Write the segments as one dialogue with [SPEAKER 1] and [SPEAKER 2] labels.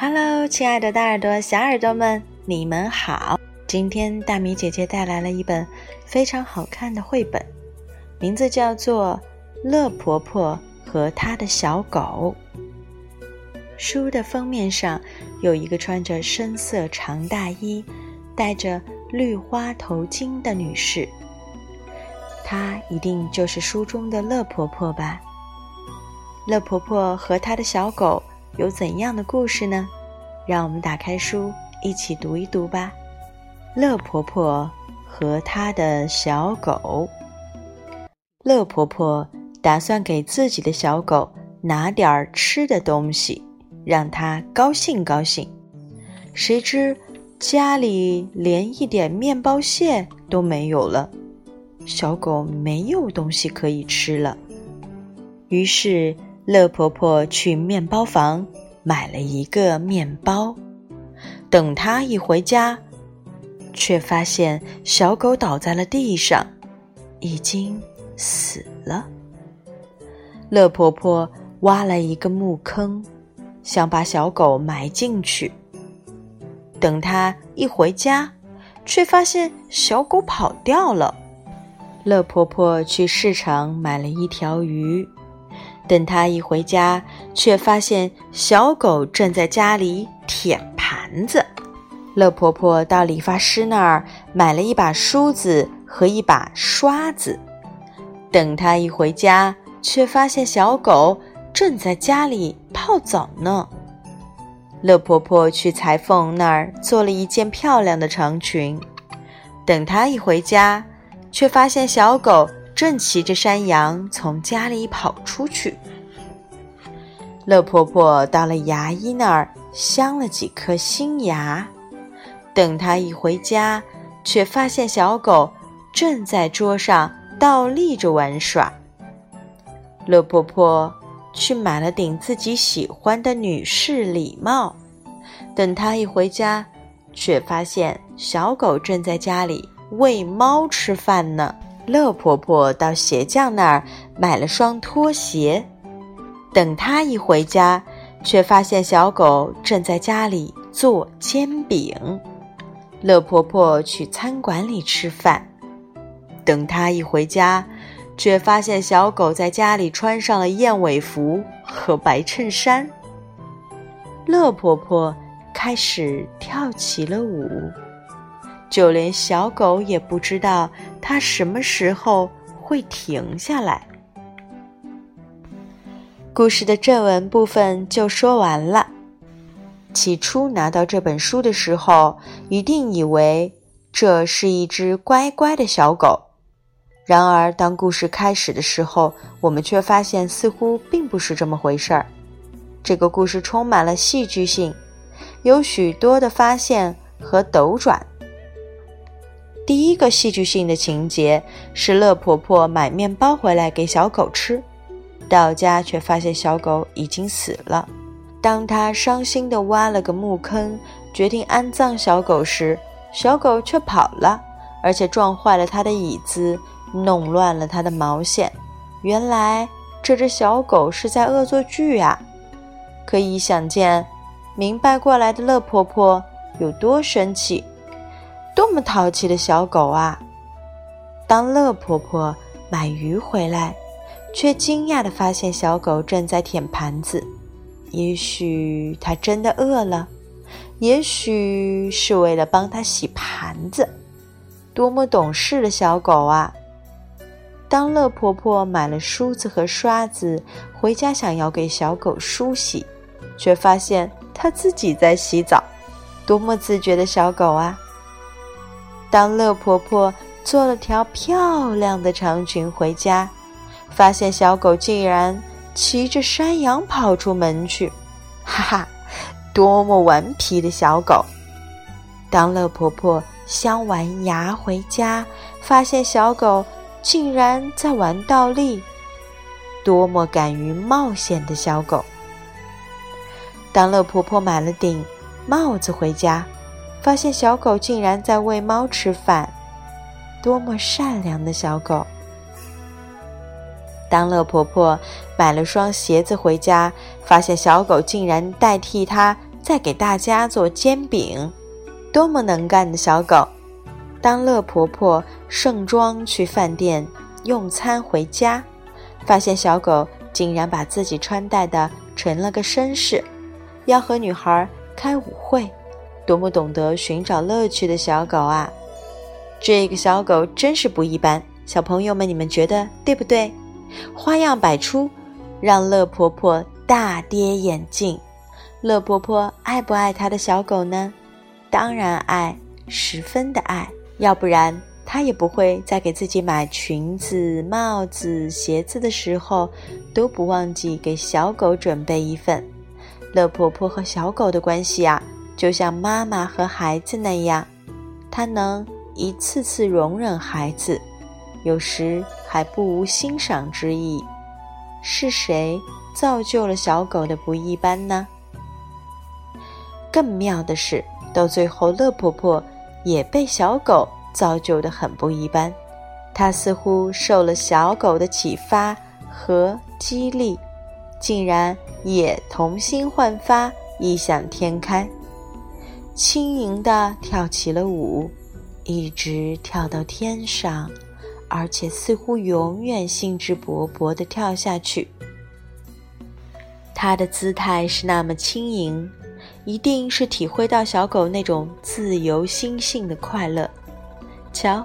[SPEAKER 1] Hello，亲爱的大耳朵、小耳朵们，你们好！今天大米姐姐带来了一本非常好看的绘本，名字叫做《乐婆婆和她的小狗》。书的封面上有一个穿着深色长大衣、戴着绿花头巾的女士，她一定就是书中的乐婆婆吧？乐婆婆和她的小狗。有怎样的故事呢？让我们打开书，一起读一读吧。乐婆婆和她的小狗。乐婆婆打算给自己的小狗拿点儿吃的东西，让它高兴高兴。谁知家里连一点面包屑都没有了，小狗没有东西可以吃了。于是。乐婆婆去面包房买了一个面包，等她一回家，却发现小狗倒在了地上，已经死了。乐婆婆挖了一个木坑，想把小狗埋进去。等她一回家，却发现小狗跑掉了。乐婆婆去市场买了一条鱼。等他一回家，却发现小狗正在家里舔盘子。乐婆婆到理发师那儿买了一把梳子和一把刷子。等他一回家，却发现小狗正在家里泡澡呢。乐婆婆去裁缝那儿做了一件漂亮的长裙。等她一回家，却发现小狗。正骑着山羊从家里跑出去。乐婆婆到了牙医那儿，镶了几颗新牙。等她一回家，却发现小狗正在桌上倒立着玩耍。乐婆婆去买了顶自己喜欢的女士礼帽。等她一回家，却发现小狗正在家里喂猫吃饭呢。乐婆婆到鞋匠那儿买了双拖鞋，等她一回家，却发现小狗正在家里做煎饼。乐婆婆去餐馆里吃饭，等她一回家，却发现小狗在家里穿上了燕尾服和白衬衫。乐婆婆开始跳起了舞。就连小狗也不知道它什么时候会停下来。故事的正文部分就说完了。起初拿到这本书的时候，一定以为这是一只乖乖的小狗。然而，当故事开始的时候，我们却发现似乎并不是这么回事儿。这个故事充满了戏剧性，有许多的发现和斗转。第一个戏剧性的情节是乐婆婆买面包回来给小狗吃，到家却发现小狗已经死了。当她伤心地挖了个墓坑，决定安葬小狗时，小狗却跑了，而且撞坏了她的椅子，弄乱了她的毛线。原来这只小狗是在恶作剧啊！可以想见，明白过来的乐婆婆有多生气。多么淘气的小狗啊！当乐婆婆买鱼回来，却惊讶地发现小狗正在舔盘子。也许它真的饿了，也许是为了帮它洗盘子。多么懂事的小狗啊！当乐婆婆买了梳子和刷子回家，想要给小狗梳洗，却发现它自己在洗澡。多么自觉的小狗啊！当乐婆婆做了条漂亮的长裙回家，发现小狗竟然骑着山羊跑出门去，哈哈，多么顽皮的小狗！当乐婆婆镶完牙回家，发现小狗竟然在玩倒立，多么敢于冒险的小狗！当乐婆婆买了顶帽子回家。发现小狗竟然在喂猫吃饭，多么善良的小狗！当乐婆婆买了双鞋子回家，发现小狗竟然代替它在给大家做煎饼，多么能干的小狗！当乐婆婆盛装去饭店用餐回家，发现小狗竟然把自己穿戴的成了个绅士，要和女孩开舞会，多么懂得寻找乐趣的小狗啊！这个小狗真是不一般，小朋友们，你们觉得对不对？花样百出，让乐婆婆大跌眼镜。乐婆婆爱不爱她的小狗呢？当然爱，十分的爱。要不然，她也不会在给自己买裙子、帽子、鞋子的时候，都不忘记给小狗准备一份。乐婆婆和小狗的关系啊，就像妈妈和孩子那样，她能一次次容忍孩子，有时还不无欣赏之意。是谁造就了小狗的不一般呢？更妙的是，到最后，乐婆婆也被小狗造就的很不一般。她似乎受了小狗的启发和激励，竟然也童心焕发、异想天开，轻盈地跳起了舞，一直跳到天上，而且似乎永远兴致勃勃地跳下去。它的姿态是那么轻盈。一定是体会到小狗那种自由心性的快乐。瞧，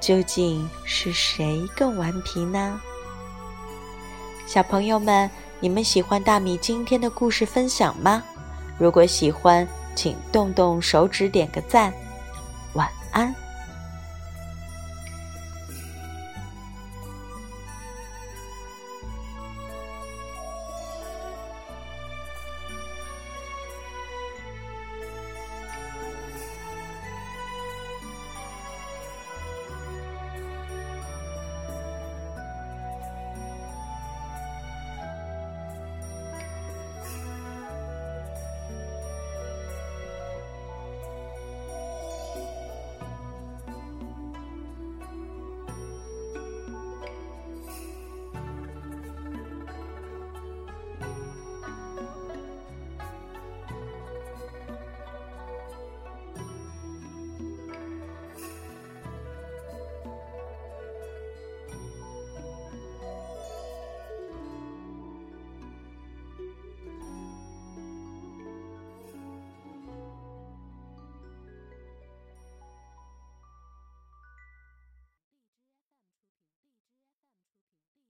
[SPEAKER 1] 究竟是谁更顽皮呢？小朋友们，你们喜欢大米今天的故事分享吗？如果喜欢，请动动手指点个赞。晚安。